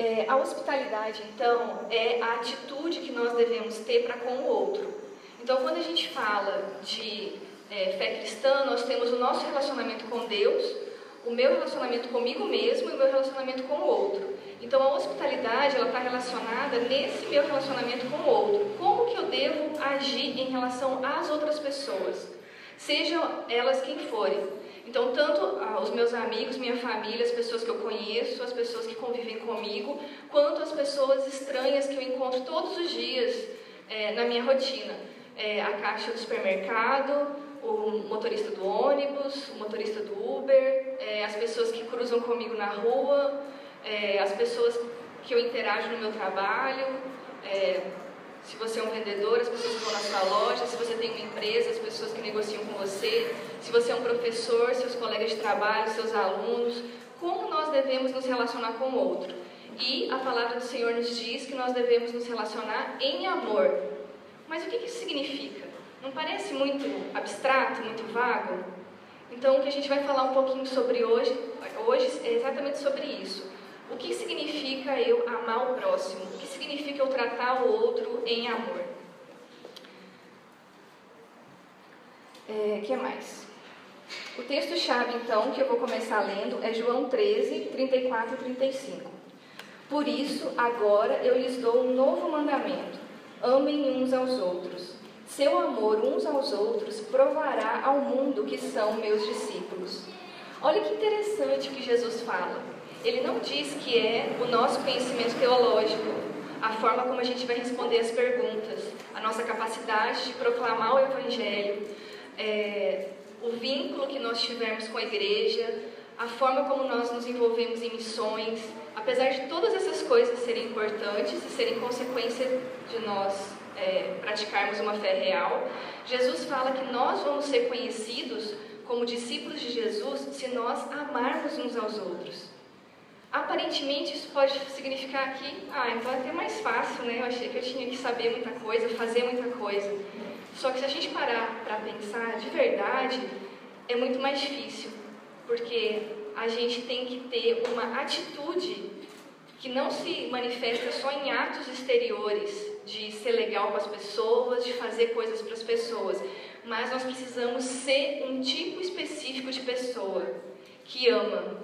É, a hospitalidade, então, é a atitude que nós devemos ter para com o outro. Então, quando a gente fala de é, fé cristã, nós temos o nosso relacionamento com Deus, o meu relacionamento comigo mesmo e o meu relacionamento com o outro. Então, a hospitalidade ela está relacionada nesse meu relacionamento com o outro. Como que eu devo agir em relação às outras pessoas, sejam elas quem forem. Então, tanto os meus amigos, minha família, as pessoas que eu conheço, as pessoas que convivem comigo, quanto as pessoas estranhas que eu encontro todos os dias é, na minha rotina. É, a caixa do supermercado, o motorista do ônibus, o motorista do Uber, é, as pessoas que cruzam comigo na rua, as pessoas que eu interajo no meu trabalho, se você é um vendedor, as pessoas que vão na sua loja, se você tem uma empresa, as pessoas que negociam com você, se você é um professor, seus colegas de trabalho, seus alunos, como nós devemos nos relacionar com o outro. E a palavra do Senhor nos diz que nós devemos nos relacionar em amor. Mas o que isso significa? Não parece muito abstrato, muito vago? Então, o que a gente vai falar um pouquinho sobre hoje, hoje é exatamente sobre isso. O que significa eu amar o próximo? O que significa eu tratar o outro em amor? O é, que mais? O texto-chave, então, que eu vou começar lendo é João 13, 34 e 35. Por isso, agora eu lhes dou um novo mandamento: amem uns aos outros. Seu amor uns aos outros provará ao mundo que são meus discípulos. Olha que interessante que Jesus fala. Ele não diz que é o nosso conhecimento teológico, a forma como a gente vai responder as perguntas, a nossa capacidade de proclamar o Evangelho, é, o vínculo que nós tivermos com a igreja, a forma como nós nos envolvemos em missões. Apesar de todas essas coisas serem importantes e serem consequência de nós é, praticarmos uma fé real, Jesus fala que nós vamos ser conhecidos como discípulos de Jesus se nós amarmos uns aos outros. Aparentemente isso pode significar que, ah, então é até mais fácil, né? Eu achei que eu tinha que saber muita coisa, fazer muita coisa. Só que se a gente parar para pensar de verdade, é muito mais difícil, porque a gente tem que ter uma atitude que não se manifesta só em atos exteriores, de ser legal com as pessoas, de fazer coisas para as pessoas, mas nós precisamos ser um tipo específico de pessoa que ama,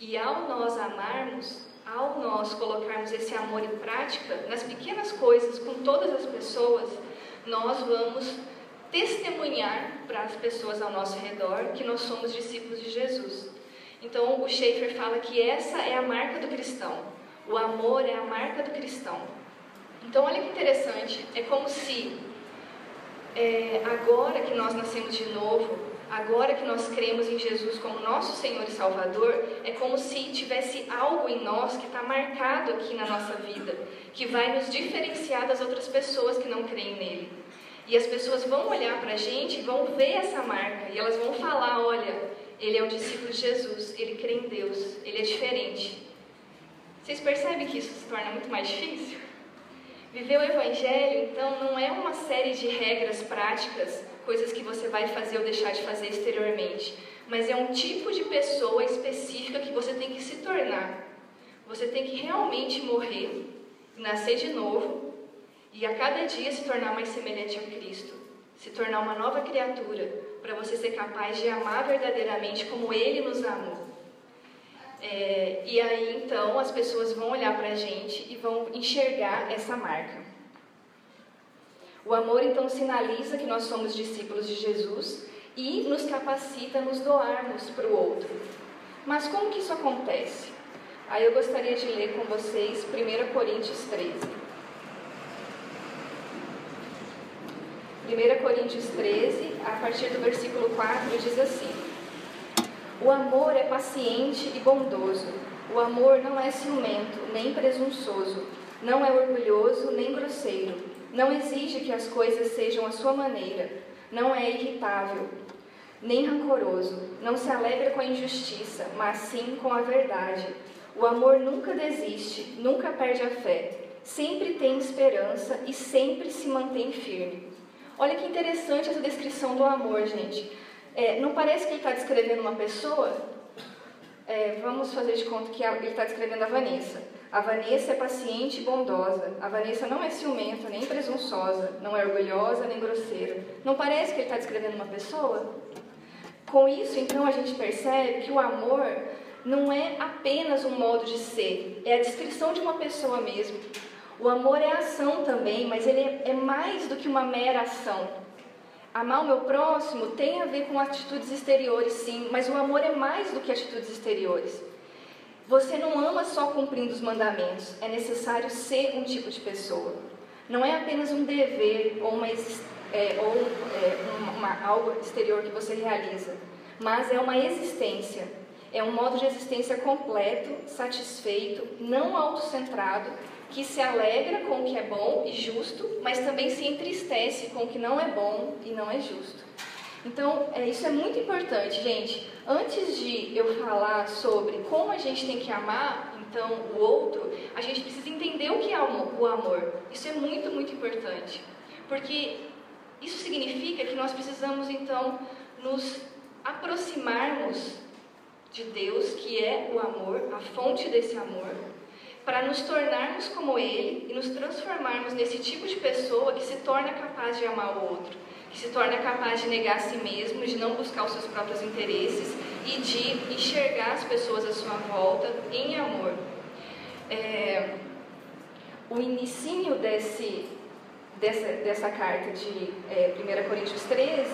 e ao nós amarmos, ao nós colocarmos esse amor em prática, nas pequenas coisas, com todas as pessoas, nós vamos testemunhar para as pessoas ao nosso redor que nós somos discípulos de Jesus. Então, o Schaefer fala que essa é a marca do cristão. O amor é a marca do cristão. Então, olha que interessante. É como se, é, agora que nós nascemos de novo, agora que nós cremos em Jesus como nosso Senhor e Salvador, é como se tivesse algo em nós que está marcado aqui na nossa vida, que vai nos diferenciar das outras pessoas que não creem nele. E as pessoas vão olhar para a gente, vão ver essa marca e elas vão falar: olha, ele é um discípulo de Jesus, ele crê em Deus, ele é diferente. Vocês percebem que isso se torna muito mais difícil? Viver o Evangelho, então, não é uma série de regras práticas coisas que você vai fazer ou deixar de fazer exteriormente, mas é um tipo de pessoa específica que você tem que se tornar. Você tem que realmente morrer, nascer de novo e a cada dia se tornar mais semelhante a Cristo, se tornar uma nova criatura, para você ser capaz de amar verdadeiramente como Ele nos amou. É, e aí então as pessoas vão olhar para a gente e vão enxergar essa marca. O amor então sinaliza que nós somos discípulos de Jesus e nos capacita a nos doarmos para o outro. Mas como que isso acontece? Aí eu gostaria de ler com vocês 1 Coríntios 13. 1 Coríntios 13, a partir do versículo 4, diz assim: O amor é paciente e bondoso. O amor não é ciumento, nem presunçoso. Não é orgulhoso, nem grosseiro não exige que as coisas sejam à sua maneira, não é irritável, nem rancoroso, não se alegra com a injustiça, mas sim com a verdade. O amor nunca desiste, nunca perde a fé, sempre tem esperança e sempre se mantém firme. Olha que interessante essa descrição do amor, gente. É, não parece que ele está descrevendo uma pessoa? É, vamos fazer de conta que ele está descrevendo a Vanessa. A Vanessa é paciente e bondosa. A Vanessa não é ciumenta, nem presunçosa, não é orgulhosa, nem grosseira. Não parece que ele está descrevendo uma pessoa? Com isso, então, a gente percebe que o amor não é apenas um modo de ser, é a descrição de uma pessoa mesmo. O amor é ação também, mas ele é mais do que uma mera ação. Amar o meu próximo tem a ver com atitudes exteriores, sim, mas o amor é mais do que atitudes exteriores. Você não ama só cumprindo os mandamentos, é necessário ser um tipo de pessoa. Não é apenas um dever ou, uma, é, ou é, uma, algo exterior que você realiza, mas é uma existência. É um modo de existência completo, satisfeito, não autocentrado, que se alegra com o que é bom e justo, mas também se entristece com o que não é bom e não é justo. Então, é, isso é muito importante, gente. Antes de eu falar sobre como a gente tem que amar, então, o outro, a gente precisa entender o que é o amor. Isso é muito, muito importante. Porque isso significa que nós precisamos, então, nos aproximarmos de Deus, que é o amor, a fonte desse amor, para nos tornarmos como Ele e nos transformarmos nesse tipo de pessoa que se torna capaz de amar o outro, que se torna capaz de negar a si mesmo, de não buscar os seus próprios interesses e de enxergar as pessoas à sua volta em amor. É, o inicinho desse, dessa, dessa carta de é, 1 Coríntios 13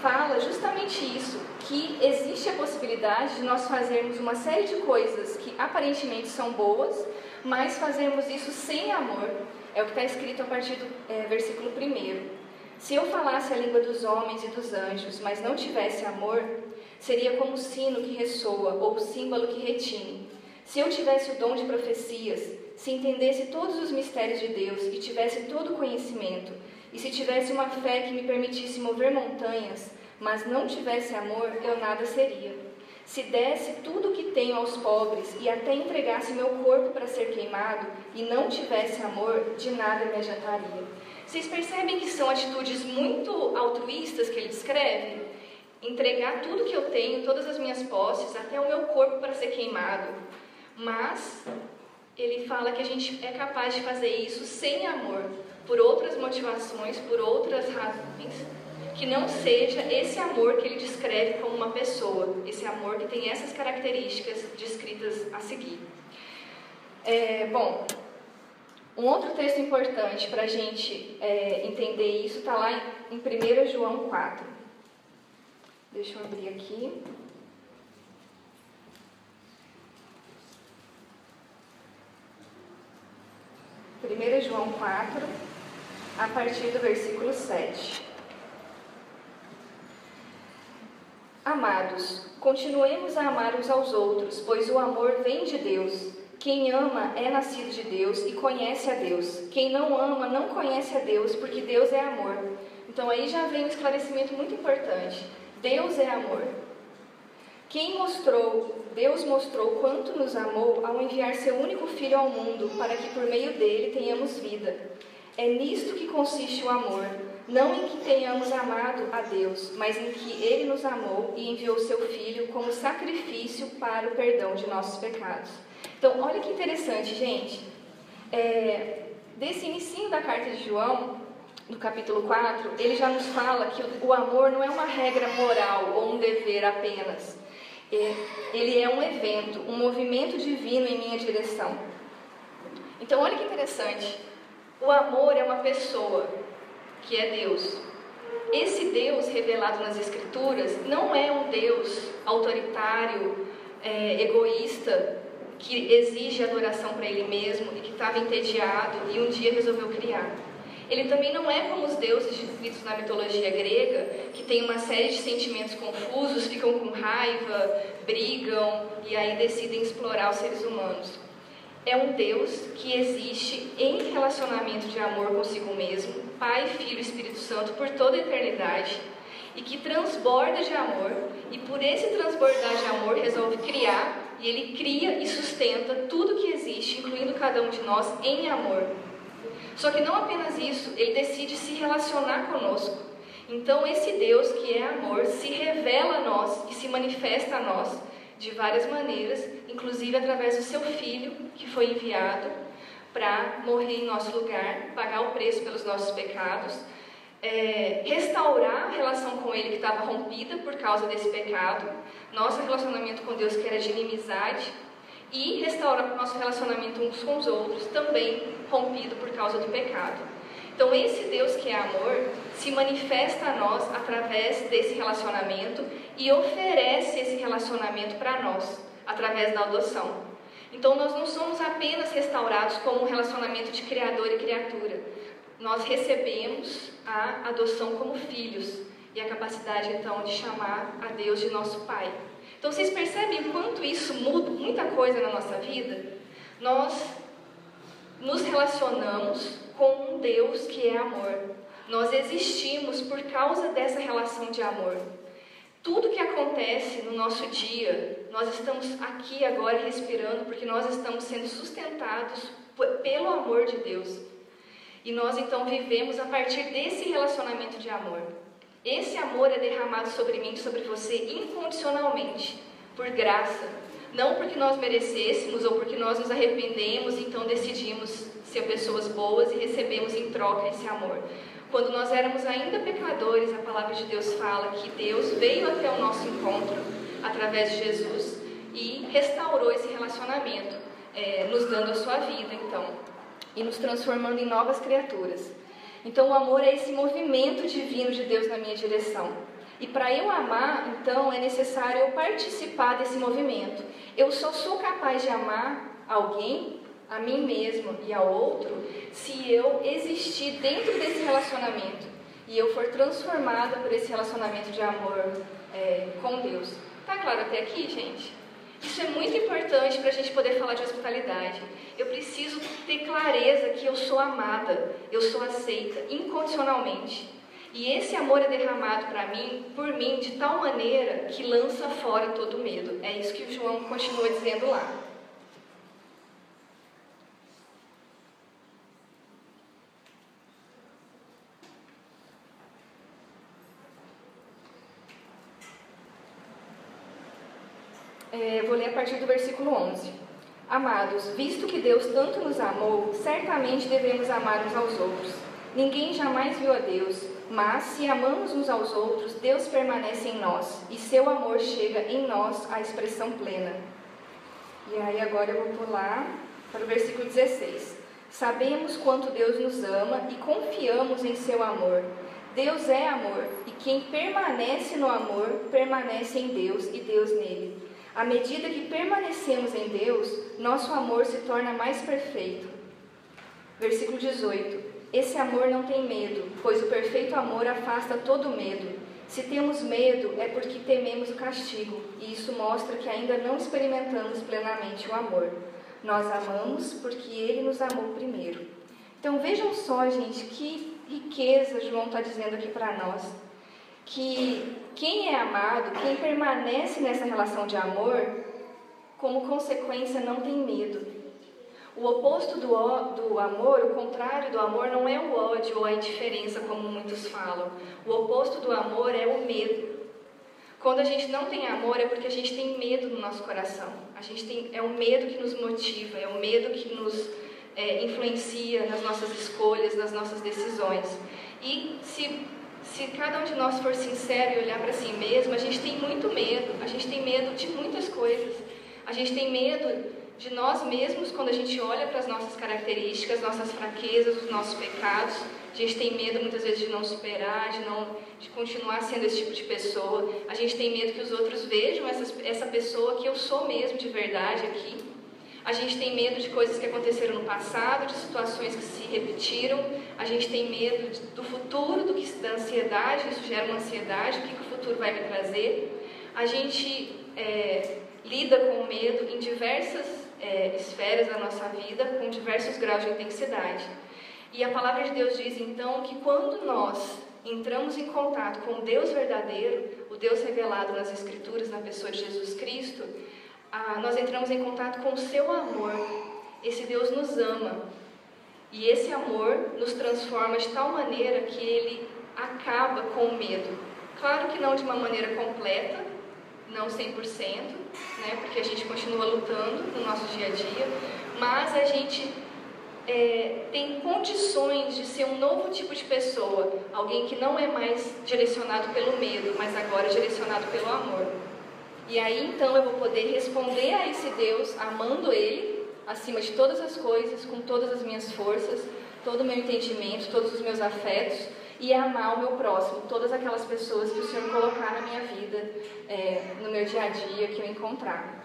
fala justamente isso, que existe a possibilidade de nós fazermos uma série de coisas que aparentemente são boas, mas fazermos isso sem amor. É o que está escrito a partir do é, versículo 1. Se eu falasse a língua dos homens e dos anjos, mas não tivesse amor, seria como o sino que ressoa ou o símbolo que retine. Se eu tivesse o dom de profecias, se entendesse todos os mistérios de Deus e tivesse todo o conhecimento, e se tivesse uma fé que me permitisse mover montanhas, mas não tivesse amor, eu nada seria. Se desse tudo o que tenho aos pobres e até entregasse meu corpo para ser queimado e não tivesse amor, de nada me adiantaria. Vocês percebem que são atitudes muito altruístas que ele descreve? Entregar tudo que eu tenho, todas as minhas posses, até o meu corpo para ser queimado. Mas ele fala que a gente é capaz de fazer isso sem amor, por outras motivações, por outras razões, que não seja esse amor que ele descreve como uma pessoa, esse amor que tem essas características descritas a seguir. É, bom, um outro texto importante para a gente é, entender isso está lá em, em 1 João 4. Deixa eu abrir aqui. 1 João 4, a partir do versículo 7. Amados, continuemos a amar uns aos outros, pois o amor vem de Deus. Quem ama é nascido de Deus e conhece a Deus. Quem não ama não conhece a Deus, porque Deus é amor. Então aí já vem um esclarecimento muito importante. Deus é amor. Quem mostrou, Deus mostrou quanto nos amou ao enviar seu único filho ao mundo, para que por meio dele tenhamos vida. É nisto que consiste o amor, não em que tenhamos amado a Deus, mas em que ele nos amou e enviou seu filho como sacrifício para o perdão de nossos pecados. Então, olha que interessante, gente. É, desse início da carta de João, no capítulo 4, ele já nos fala que o amor não é uma regra moral ou um dever apenas, é, ele é um evento, um movimento divino em minha direção. Então, olha que interessante. O amor é uma pessoa, que é Deus. Esse Deus revelado nas Escrituras não é um Deus autoritário, é, egoísta, que exige adoração para Ele mesmo e que estava entediado e um dia resolveu criar. Ele também não é como os deuses descritos na mitologia grega, que tem uma série de sentimentos confusos, ficam com raiva, brigam e aí decidem explorar os seres humanos. É um Deus que existe em relacionamento de amor consigo mesmo, Pai, Filho e Espírito Santo por toda a eternidade e que transborda de amor e por esse transbordar de amor resolve criar e ele cria e sustenta tudo que existe, incluindo cada um de nós, em amor. Só que não apenas isso, ele decide se relacionar conosco. Então, esse Deus que é amor se revela a nós e se manifesta a nós de várias maneiras, inclusive através do seu filho, que foi enviado para morrer em nosso lugar, pagar o preço pelos nossos pecados, é, restaurar a relação com Ele que estava rompida por causa desse pecado, nosso relacionamento com Deus que era de inimizade, e restaurar o nosso relacionamento uns com os outros, também rompido por causa do pecado. Então, esse Deus que é amor se manifesta a nós através desse relacionamento e oferece esse relacionamento para nós através da adoção. Então, nós não somos apenas restaurados como um relacionamento de criador e criatura. Nós recebemos a adoção como filhos e a capacidade, então, de chamar a Deus de nosso Pai. Então, vocês percebem quanto isso muda muita coisa na nossa vida? Nós nos relacionamos com um Deus que é amor. Nós existimos por causa dessa relação de amor. Tudo que acontece no nosso dia, nós estamos aqui agora respirando porque nós estamos sendo sustentados pelo amor de Deus. E nós então vivemos a partir desse relacionamento de amor. Esse amor é derramado sobre mim sobre você incondicionalmente, por graça. Não porque nós merecêssemos ou porque nós nos arrependemos, então decidimos ser pessoas boas e recebemos em troca esse amor. Quando nós éramos ainda pecadores, a palavra de Deus fala que Deus veio até o nosso encontro através de Jesus e restaurou esse relacionamento, é, nos dando a sua vida, então, e nos transformando em novas criaturas. Então, o amor é esse movimento divino de Deus na minha direção. E para eu amar, então, é necessário eu participar desse movimento. Eu só sou capaz de amar alguém a mim mesmo e ao outro se eu existir dentro desse relacionamento e eu for transformada por esse relacionamento de amor é, com Deus. Tá claro até aqui, gente? Isso é muito importante para a gente poder falar de hospitalidade. Eu preciso ter clareza que eu sou amada, eu sou aceita incondicionalmente. E esse amor é derramado para mim, por mim, de tal maneira que lança fora todo medo. É isso que o João continua dizendo lá. É, vou ler a partir do versículo 11. Amados, visto que Deus tanto nos amou, certamente devemos amar uns aos outros. Ninguém jamais viu a Deus, mas se amamos uns aos outros, Deus permanece em nós e seu amor chega em nós à expressão plena. E aí agora eu vou pular para o versículo 16. Sabemos quanto Deus nos ama e confiamos em seu amor. Deus é amor, e quem permanece no amor permanece em Deus e Deus nele. À medida que permanecemos em Deus, nosso amor se torna mais perfeito. Versículo 18: Esse amor não tem medo, pois o perfeito amor afasta todo medo. Se temos medo, é porque tememos o castigo, e isso mostra que ainda não experimentamos plenamente o amor. Nós amamos porque Ele nos amou primeiro. Então vejam só, gente, que riqueza João está dizendo aqui para nós que quem é amado, quem permanece nessa relação de amor, como consequência não tem medo. O oposto do, do amor, o contrário do amor, não é o ódio ou a indiferença, como muitos falam. O oposto do amor é o medo. Quando a gente não tem amor, é porque a gente tem medo no nosso coração. A gente tem, é o medo que nos motiva, é o medo que nos é, influencia nas nossas escolhas, nas nossas decisões. E se se cada um de nós for sincero e olhar para si mesmo, a gente tem muito medo, a gente tem medo de muitas coisas. A gente tem medo de nós mesmos quando a gente olha para as nossas características, nossas fraquezas, os nossos pecados. A gente tem medo muitas vezes de não superar, de não de continuar sendo esse tipo de pessoa. A gente tem medo que os outros vejam essa, essa pessoa que eu sou mesmo de verdade aqui. A gente tem medo de coisas que aconteceram no passado, de situações que se repetiram. A gente tem medo do futuro, do que, da ansiedade, isso gera uma ansiedade, o que, que o futuro vai me trazer. A gente é, lida com o medo em diversas é, esferas da nossa vida, com diversos graus de intensidade. E a palavra de Deus diz então que quando nós entramos em contato com o Deus verdadeiro, o Deus revelado nas Escrituras, na pessoa de Jesus Cristo, ah, nós entramos em contato com o seu amor. Esse Deus nos ama. E esse amor nos transforma de tal maneira que ele acaba com o medo. Claro que não de uma maneira completa, não 100%, né, porque a gente continua lutando no nosso dia a dia, mas a gente é, tem condições de ser um novo tipo de pessoa, alguém que não é mais direcionado pelo medo, mas agora é direcionado pelo amor. E aí então eu vou poder responder a esse Deus amando Ele acima de todas as coisas, com todas as minhas forças, todo o meu entendimento, todos os meus afetos e amar o meu próximo, todas aquelas pessoas que o Senhor colocar na minha vida, é, no meu dia a dia, que eu encontrar.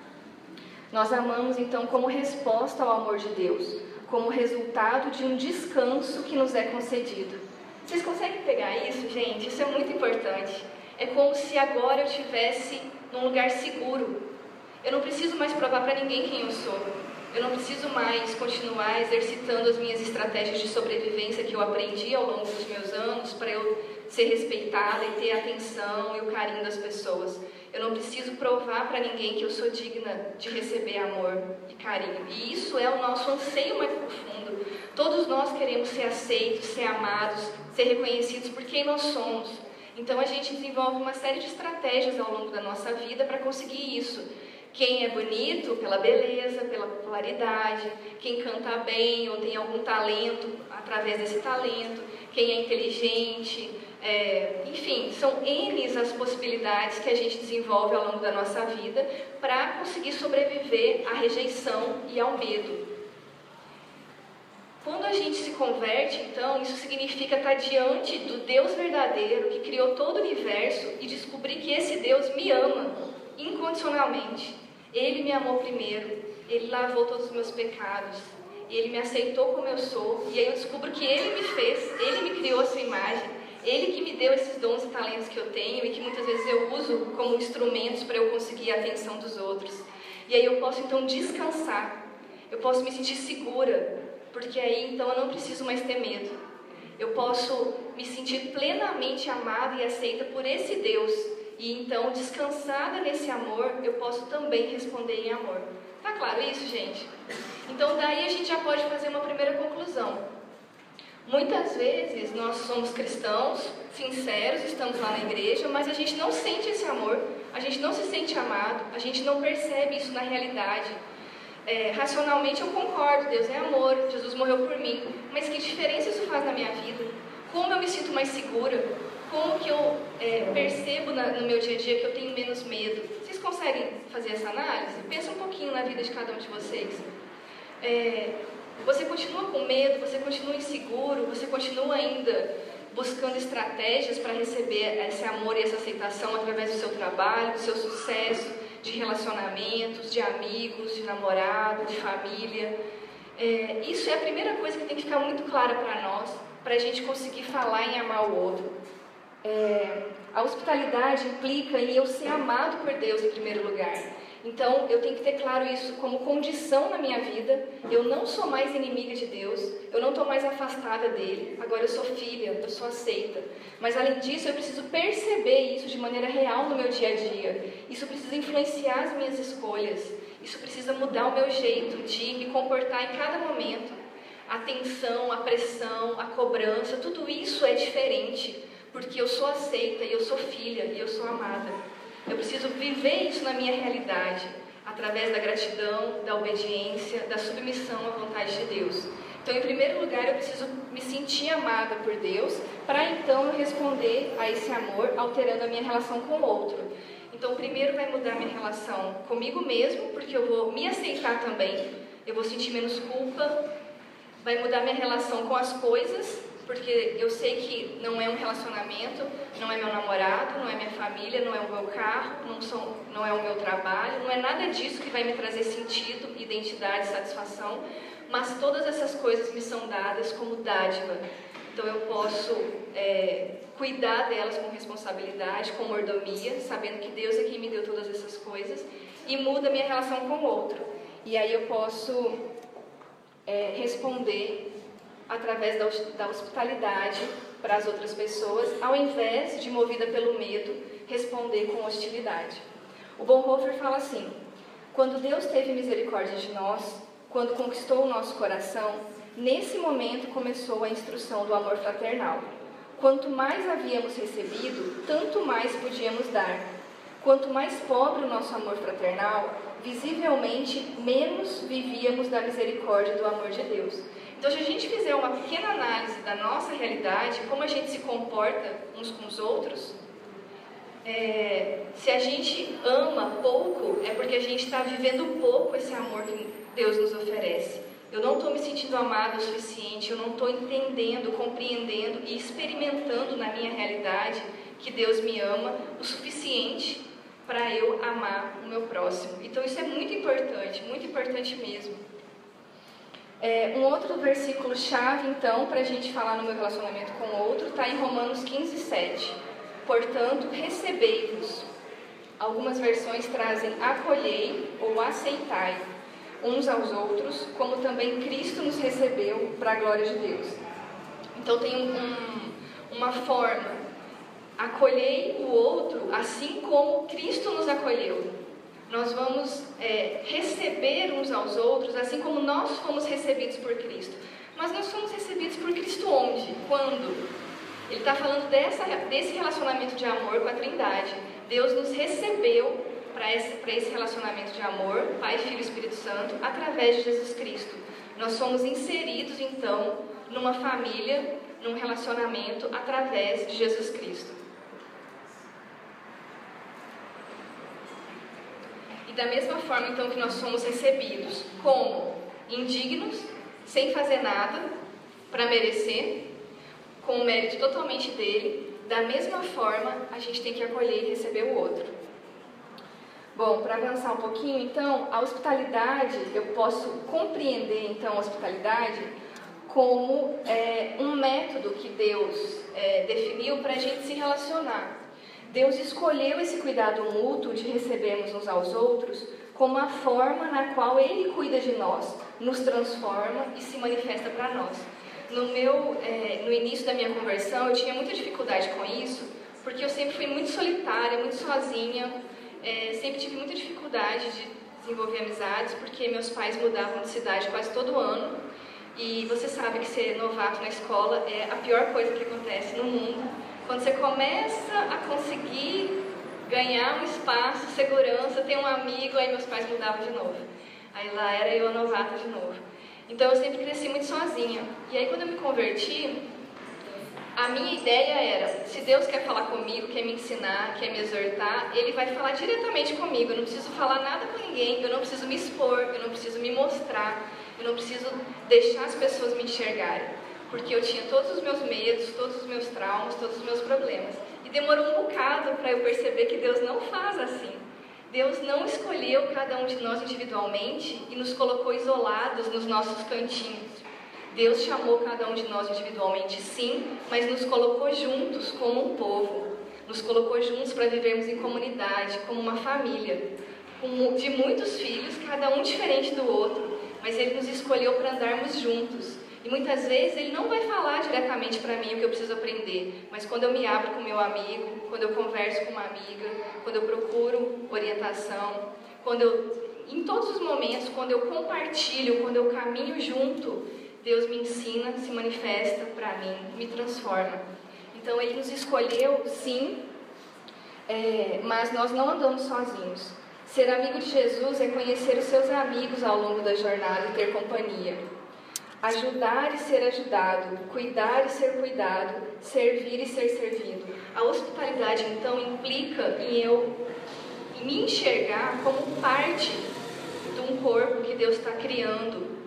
Nós amamos então como resposta ao amor de Deus, como resultado de um descanso que nos é concedido. Vocês conseguem pegar isso, gente? Isso é muito importante. É como se agora eu estivesse num lugar seguro. Eu não preciso mais provar para ninguém quem eu sou. Eu não preciso mais continuar exercitando as minhas estratégias de sobrevivência que eu aprendi ao longo dos meus anos para eu ser respeitada e ter a atenção e o carinho das pessoas. Eu não preciso provar para ninguém que eu sou digna de receber amor e carinho. E isso é o nosso anseio mais profundo. Todos nós queremos ser aceitos, ser amados, ser reconhecidos por quem nós somos. Então a gente desenvolve uma série de estratégias ao longo da nossa vida para conseguir isso. Quem é bonito pela beleza, pela popularidade, quem canta bem ou tem algum talento através desse talento, quem é inteligente, é, enfim, são N as possibilidades que a gente desenvolve ao longo da nossa vida para conseguir sobreviver à rejeição e ao medo. Quando a gente se converte, então, isso significa estar diante do Deus verdadeiro que criou todo o universo e descobrir que esse Deus me ama incondicionalmente. Ele me amou primeiro, ele lavou todos os meus pecados, ele me aceitou como eu sou, e aí eu descubro que ele me fez, ele me criou a sua imagem, ele que me deu esses dons e talentos que eu tenho e que muitas vezes eu uso como instrumentos para eu conseguir a atenção dos outros. E aí eu posso então descansar, eu posso me sentir segura, porque aí então eu não preciso mais ter medo. Eu posso me sentir plenamente amada e aceita por esse Deus e então, descansada nesse amor, eu posso também responder em amor. Tá claro isso, gente? Então, daí a gente já pode fazer uma primeira conclusão. Muitas vezes nós somos cristãos, sinceros, estamos lá na igreja, mas a gente não sente esse amor, a gente não se sente amado, a gente não percebe isso na realidade. É, racionalmente eu concordo, Deus é amor, Jesus morreu por mim, mas que diferença isso faz na minha vida? Como eu me sinto mais segura? como que eu é, percebo na, no meu dia a dia que eu tenho menos medo. Vocês conseguem fazer essa análise? Pensa um pouquinho na vida de cada um de vocês. É, você continua com medo, você continua inseguro, você continua ainda buscando estratégias para receber esse amor e essa aceitação através do seu trabalho, do seu sucesso, de relacionamentos, de amigos, de namorado, de família. É, isso é a primeira coisa que tem que ficar muito clara para nós, para a gente conseguir falar em amar o outro. É, a hospitalidade implica em eu ser amado por Deus em primeiro lugar. Então, eu tenho que ter claro isso como condição na minha vida. Eu não sou mais inimiga de Deus, eu não estou mais afastada dele. Agora eu sou filha, eu sou aceita. Mas, além disso, eu preciso perceber isso de maneira real no meu dia a dia. Isso precisa influenciar as minhas escolhas. Isso precisa mudar o meu jeito de me comportar em cada momento. A tensão, a pressão, a cobrança, tudo isso é diferente porque eu sou aceita e eu sou filha e eu sou amada. Eu preciso viver isso na minha realidade, através da gratidão, da obediência, da submissão à vontade de Deus. Então, em primeiro lugar, eu preciso me sentir amada por Deus, para então eu responder a esse amor, alterando a minha relação com o outro. Então, primeiro vai mudar minha relação comigo mesmo, porque eu vou me aceitar também, eu vou sentir menos culpa. Vai mudar minha relação com as coisas, porque eu sei que não é um relacionamento, não é meu namorado, não é minha família, não é o meu carro, não, são, não é o meu trabalho, não é nada disso que vai me trazer sentido, identidade, satisfação, mas todas essas coisas me são dadas como dádiva. Então eu posso é, cuidar delas com responsabilidade, com mordomia, sabendo que Deus é quem me deu todas essas coisas, e muda minha relação com o outro. E aí eu posso é, responder através da hospitalidade para as outras pessoas, ao invés de, movida pelo medo, responder com hostilidade. O Bonhoeffer fala assim: quando Deus teve misericórdia de nós, quando conquistou o nosso coração, nesse momento começou a instrução do amor fraternal. Quanto mais havíamos recebido, tanto mais podíamos dar. Quanto mais pobre o nosso amor fraternal, visivelmente menos vivíamos da misericórdia do amor de Deus. Então, se a gente fizer uma pequena análise da nossa realidade, como a gente se comporta uns com os outros, é, se a gente ama pouco, é porque a gente está vivendo pouco esse amor que Deus nos oferece. Eu não estou me sentindo amado o suficiente, eu não estou entendendo, compreendendo e experimentando na minha realidade que Deus me ama o suficiente para eu amar o meu próximo. Então isso é muito importante, muito importante mesmo. É, um outro versículo chave, então, para a gente falar no meu relacionamento com o outro, está em Romanos 15, 7. Portanto, recebei-vos. Algumas versões trazem acolhei ou aceitai uns aos outros, como também Cristo nos recebeu para a glória de Deus. Então tem um, uma forma, acolhei o outro assim como Cristo nos acolheu. Nós vamos é, receber uns aos outros assim como nós fomos recebidos por Cristo. Mas nós fomos recebidos por Cristo onde? Quando? Ele está falando dessa, desse relacionamento de amor com a Trindade. Deus nos recebeu para esse, esse relacionamento de amor, Pai, Filho e Espírito Santo, através de Jesus Cristo. Nós somos inseridos, então, numa família, num relacionamento através de Jesus Cristo. Da mesma forma, então, que nós somos recebidos como indignos, sem fazer nada para merecer, com o mérito totalmente dele, da mesma forma a gente tem que acolher e receber o outro. Bom, para avançar um pouquinho, então, a hospitalidade, eu posso compreender, então, a hospitalidade como é, um método que Deus é, definiu para a gente se relacionar. Deus escolheu esse cuidado mútuo de recebermos uns aos outros como a forma na qual Ele cuida de nós, nos transforma e se manifesta para nós. No meu, é, no início da minha conversão, eu tinha muita dificuldade com isso, porque eu sempre fui muito solitária, muito sozinha, é, sempre tive muita dificuldade de desenvolver amizades, porque meus pais mudavam de cidade quase todo ano. E você sabe que ser novato na escola é a pior coisa que acontece no mundo. Quando você começa a conseguir ganhar um espaço, segurança, ter um amigo, aí meus pais mudavam de novo. Aí lá era eu a novata de novo. Então eu sempre cresci muito sozinha. E aí quando eu me converti, a minha ideia era, se Deus quer falar comigo, quer me ensinar, quer me exortar, Ele vai falar diretamente comigo. Eu não preciso falar nada com ninguém, eu não preciso me expor, eu não preciso me mostrar, eu não preciso deixar as pessoas me enxergarem. Porque eu tinha todos os meus medos, todos os meus traumas, todos os meus problemas. E demorou um bocado para eu perceber que Deus não faz assim. Deus não escolheu cada um de nós individualmente e nos colocou isolados nos nossos cantinhos. Deus chamou cada um de nós individualmente, sim, mas nos colocou juntos como um povo. Nos colocou juntos para vivermos em comunidade, como uma família, de muitos filhos, cada um diferente do outro, mas Ele nos escolheu para andarmos juntos. E muitas vezes Ele não vai falar diretamente para mim o que eu preciso aprender, mas quando eu me abro com meu amigo, quando eu converso com uma amiga, quando eu procuro orientação, quando eu, em todos os momentos, quando eu compartilho, quando eu caminho junto, Deus me ensina, se manifesta para mim, me transforma. Então Ele nos escolheu, sim, é, mas nós não andamos sozinhos. Ser amigo de Jesus é conhecer os seus amigos ao longo da jornada e ter companhia. Ajudar e ser ajudado, cuidar e ser cuidado, servir e ser servido. A hospitalidade, então, implica em eu me enxergar como parte de um corpo que Deus está criando,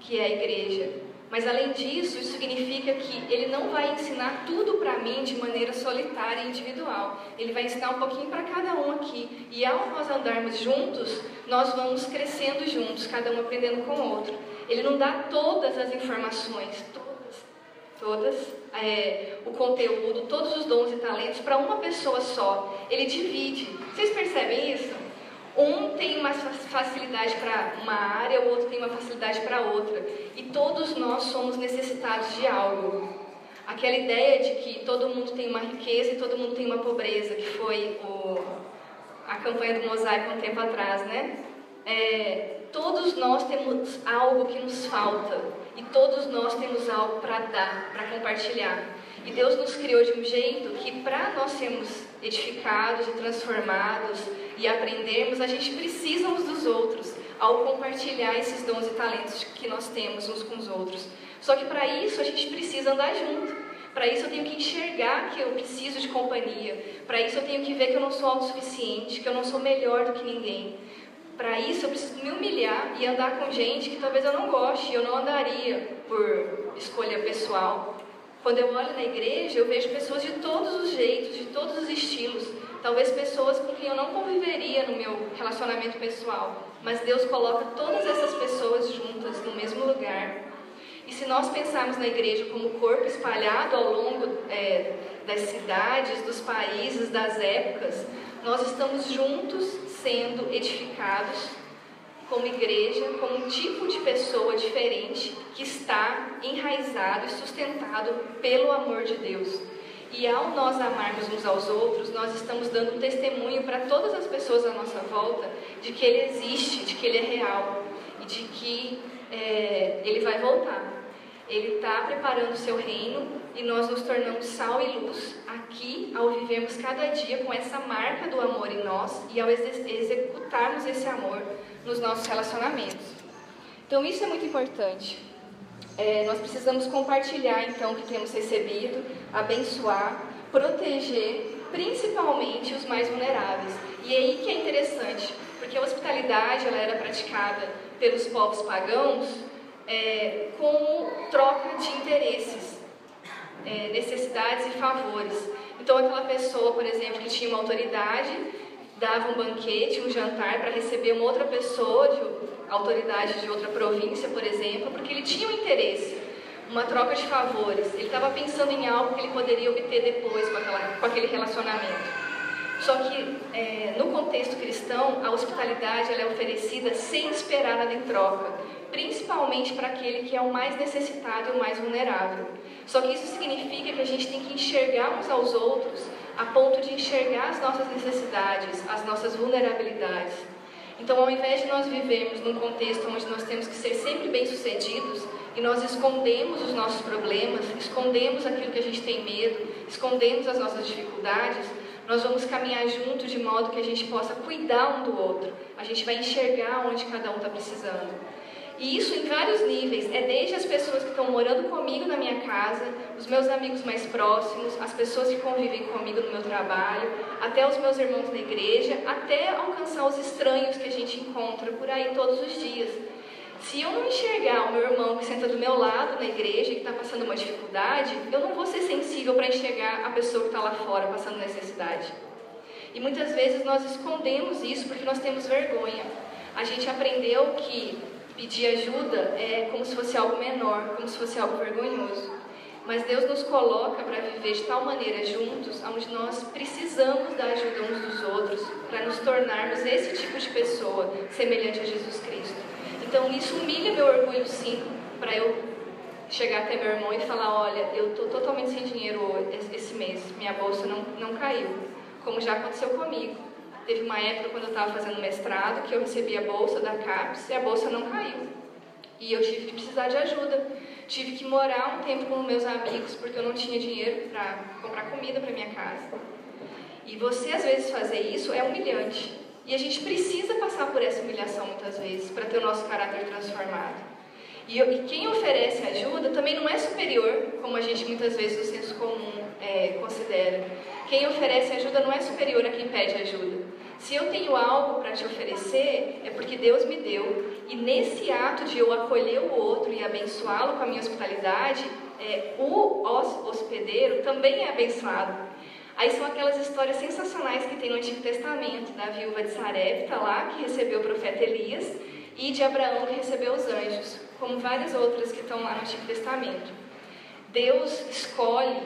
que é a igreja. Mas além disso, isso significa que ele não vai ensinar tudo para mim de maneira solitária e individual. Ele vai ensinar um pouquinho para cada um aqui. E ao nós andarmos juntos, nós vamos crescendo juntos, cada um aprendendo com o outro. Ele não dá todas as informações, todas, todas, é, o conteúdo, todos os dons e talentos para uma pessoa só. Ele divide. Vocês percebem isso? Um tem uma facilidade para uma área, o outro tem uma facilidade para outra. E todos nós somos necessitados de algo. Aquela ideia de que todo mundo tem uma riqueza e todo mundo tem uma pobreza, que foi o, a campanha do mosaico um tempo atrás, né? É, Todos nós temos algo que nos falta e todos nós temos algo para dar, para compartilhar. E Deus nos criou de um jeito que para nós sermos edificados e transformados e aprendermos, a gente precisa uns dos outros ao compartilhar esses dons e talentos que nós temos uns com os outros. Só que para isso a gente precisa andar junto. Para isso eu tenho que enxergar que eu preciso de companhia. Para isso eu tenho que ver que eu não sou autossuficiente, que eu não sou melhor do que ninguém. Para isso eu preciso me humilhar e andar com gente que talvez eu não goste, eu não andaria por escolha pessoal. Quando eu olho na igreja, eu vejo pessoas de todos os jeitos, de todos os estilos. Talvez pessoas com quem eu não conviveria no meu relacionamento pessoal. Mas Deus coloca todas essas pessoas juntas no mesmo lugar. E se nós pensarmos na igreja como corpo espalhado ao longo é, das cidades, dos países, das épocas, nós estamos juntos sendo edificados como igreja, como um tipo de pessoa diferente que está enraizado e sustentado pelo amor de Deus. E ao nós amarmos uns aos outros, nós estamos dando um testemunho para todas as pessoas à nossa volta de que Ele existe, de que Ele é real e de que é, Ele vai voltar. Ele está preparando o seu reino e nós nos tornamos sal e luz aqui ao vivermos cada dia com essa marca do amor em nós e ao ex executarmos esse amor nos nossos relacionamentos. Então isso é muito importante. É, nós precisamos compartilhar então o que temos recebido, abençoar, proteger, principalmente os mais vulneráveis. E é aí que é interessante, porque a hospitalidade ela era praticada pelos povos pagãos é, como troca de interesses, é, necessidades e favores. Então, aquela pessoa, por exemplo, que tinha uma autoridade, dava um banquete, um jantar para receber uma outra pessoa, de autoridade de outra província, por exemplo, porque ele tinha um interesse, uma troca de favores. Ele estava pensando em algo que ele poderia obter depois com, aquela, com aquele relacionamento. Só que é, no contexto cristão, a hospitalidade ela é oferecida sem esperar nada em troca principalmente para aquele que é o mais necessitado e o mais vulnerável. Só que isso significa que a gente tem que enxergar uns aos outros a ponto de enxergar as nossas necessidades, as nossas vulnerabilidades. Então, ao invés de nós vivermos num contexto onde nós temos que ser sempre bem-sucedidos e nós escondemos os nossos problemas, escondemos aquilo que a gente tem medo, escondemos as nossas dificuldades, nós vamos caminhar junto de modo que a gente possa cuidar um do outro. A gente vai enxergar onde cada um está precisando. E isso em vários níveis. É desde as pessoas que estão morando comigo na minha casa, os meus amigos mais próximos, as pessoas que convivem comigo no meu trabalho, até os meus irmãos na igreja, até alcançar os estranhos que a gente encontra por aí todos os dias. Se eu não enxergar o meu irmão que senta do meu lado na igreja e que está passando uma dificuldade, eu não vou ser sensível para enxergar a pessoa que está lá fora passando necessidade. E muitas vezes nós escondemos isso porque nós temos vergonha. A gente aprendeu que Pedir ajuda é como se fosse algo menor, como se fosse algo vergonhoso. Mas Deus nos coloca para viver de tal maneira juntos, onde nós precisamos da ajuda uns dos outros para nos tornarmos esse tipo de pessoa semelhante a Jesus Cristo. Então isso humilha meu orgulho sim, para eu chegar até meu irmão e falar, olha, eu estou totalmente sem dinheiro esse mês, minha bolsa não, não caiu, como já aconteceu comigo. Teve uma época quando eu estava fazendo mestrado que eu recebi a bolsa da CAPES e a bolsa não caiu. E eu tive que precisar de ajuda. Tive que morar um tempo com meus amigos porque eu não tinha dinheiro para comprar comida para minha casa. E você às vezes fazer isso é humilhante. E a gente precisa passar por essa humilhação muitas vezes para ter o nosso caráter transformado. E, e, quem oferece ajuda também não é superior, como a gente muitas vezes no senso comum é, considera. Quem oferece ajuda não é superior a quem pede ajuda. Se eu tenho algo para te oferecer, é porque Deus me deu. E nesse ato de eu acolher o outro e abençoá-lo com a minha hospitalidade, é, o hospedeiro também é abençoado. Aí são aquelas histórias sensacionais que tem no Antigo Testamento, da viúva de Sarepta lá, que recebeu o profeta Elias, e de Abraão, que recebeu os anjos, como várias outras que estão lá no Antigo Testamento. Deus escolhe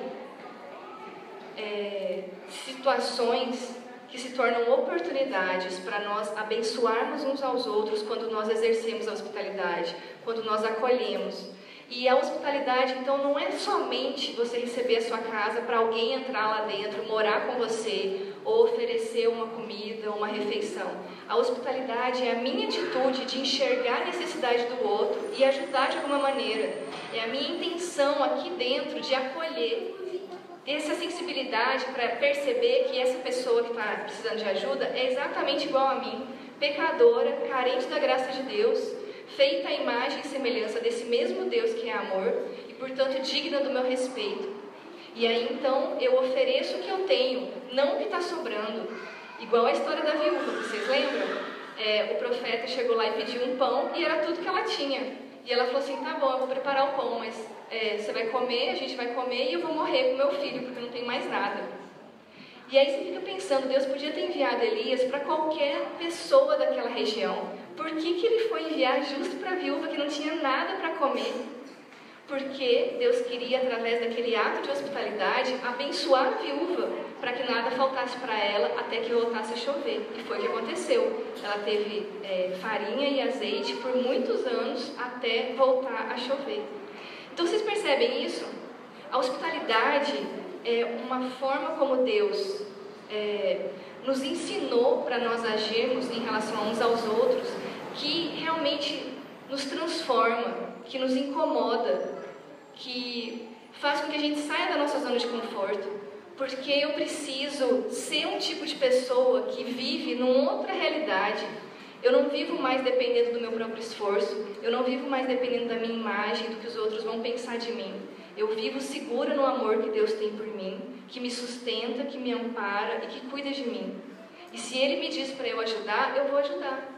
é, situações que se tornam oportunidades para nós abençoarmos uns aos outros quando nós exercemos a hospitalidade, quando nós acolhemos. E a hospitalidade, então, não é somente você receber a sua casa para alguém entrar lá dentro, morar com você, ou oferecer uma comida, uma refeição. A hospitalidade é a minha atitude de enxergar a necessidade do outro e ajudar de alguma maneira. É a minha intenção aqui dentro de acolher, essa sensibilidade para perceber que essa pessoa que está precisando de ajuda é exatamente igual a mim, pecadora, carente da graça de Deus, feita à imagem e semelhança desse mesmo Deus que é amor e, portanto, digna do meu respeito. E aí então eu ofereço o que eu tenho, não o que está sobrando. Igual a história da viúva, vocês lembram? É, o profeta chegou lá e pediu um pão e era tudo que ela tinha. E ela falou assim: tá bom, eu vou preparar o pão, mas é, você vai comer, a gente vai comer e eu vou morrer com meu filho, porque eu não tenho mais nada. E aí você fica pensando: Deus podia ter enviado Elias para qualquer pessoa daquela região. Por que, que ele foi enviar justo para a viúva que não tinha nada para comer? Porque Deus queria, através daquele ato de hospitalidade, abençoar a viúva, para que nada faltasse para ela até que voltasse a chover. E foi o que aconteceu. Ela teve é, farinha e azeite por muitos anos até voltar a chover. Então vocês percebem isso? A hospitalidade é uma forma como Deus é, nos ensinou para nós agirmos em relação uns aos outros, que realmente nos transforma, que nos incomoda, que faz com que a gente saia da nossa zona de conforto, porque eu preciso ser um tipo de pessoa que vive numa outra realidade. Eu não vivo mais dependendo do meu próprio esforço, eu não vivo mais dependendo da minha imagem, do que os outros vão pensar de mim. Eu vivo segura no amor que Deus tem por mim, que me sustenta, que me ampara e que cuida de mim. E se Ele me diz para eu ajudar, eu vou ajudar.